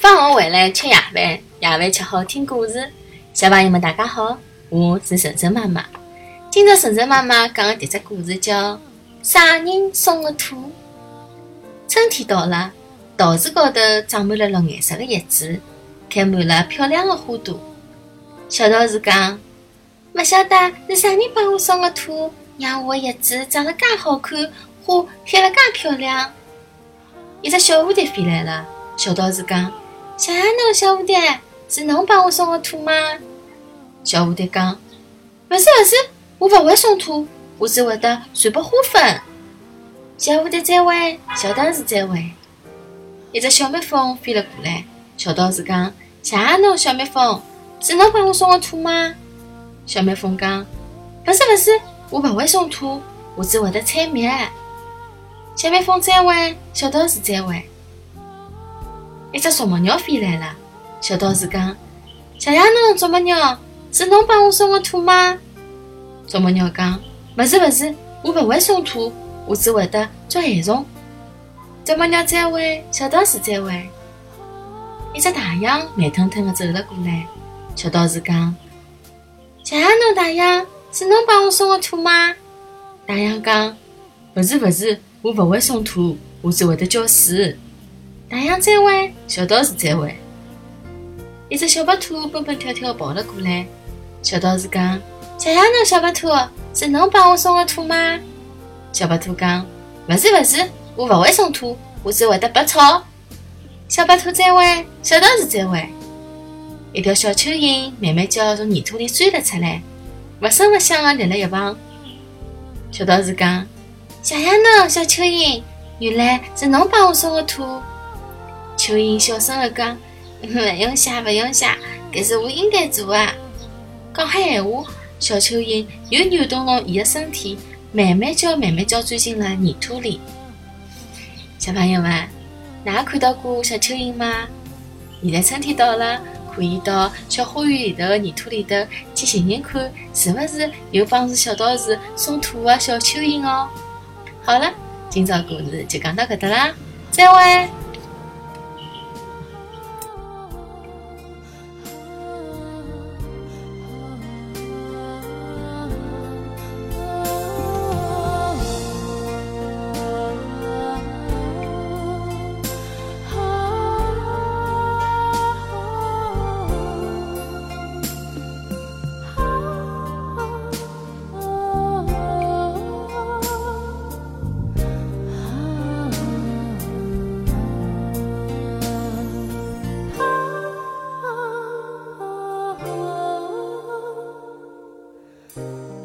放学回来吃夜饭，夜饭吃好听故事。小朋友们，大家好，我是晨晨妈妈。今朝晨晨妈妈讲的迭只故事叫《啥人送的兔》。春天到了，桃树高头长满了绿颜色的叶子，开满了漂亮的花朵。小桃树讲：“勿晓得是啥人帮我送的土，让我的叶子长得介好看，花开了介漂亮。”一只小蝴蝶飞来了，小桃树讲。谢谢侬，小蝴蝶，是侬帮我送的土吗？小蝴蝶讲：“勿是勿是，我勿会送土，我只会得传播花粉。”小蝴蝶再会，小桃树再会。一只小蜜蜂飞了过来，小桃树讲：“谢谢侬，小蜜蜂，是侬帮我送的土吗？”小蜜蜂讲：“勿是勿是，我勿会送土，我只会得采蜜。”小蜜蜂再会，小桃树再会。一只啄木鸟飞来了，小道士讲：“谢谢侬，啄木鸟，是侬帮我送的土吗？”啄木鸟讲：“勿是勿是，我勿会送土，我只会得捉害虫。”啄木鸟再会，小道士再会。一只大象慢腾腾的走了过来，小道士讲：“谢谢侬，大象，是侬帮我送的土吗？”大象讲：“勿是勿是，我勿会送土，我只会得浇水。”大象再会，小道士再会。一只小白兔蹦蹦跳跳跑了过来，小道士讲：“谢谢侬，小白兔，是侬帮我送的兔吗？”小白兔讲：“勿是勿是，我勿会送兔，我只会得拔草。”小白兔再会，小道士再会。一条小蚯蚓慢慢叫从泥土里钻了出来，勿声勿响的立了一旁。小道士讲：“谢谢侬，小蚯蚓，原来是侬帮我送的兔。”蚯蚓小声地讲：“勿用谢，勿用谢，搿是我应该做的。”讲好闲话，小蚯蚓又扭动动伊的身体，慢慢叫，慢慢叫，钻进了泥土里。小朋友们，㑚看到过小蚯蚓吗？现在春天到了，可以到小花园里头的泥土里头去寻寻看，是勿是有帮助小道士松土的小蚯蚓哦？好了，今朝故事就讲到搿搭啦，再会。Bye.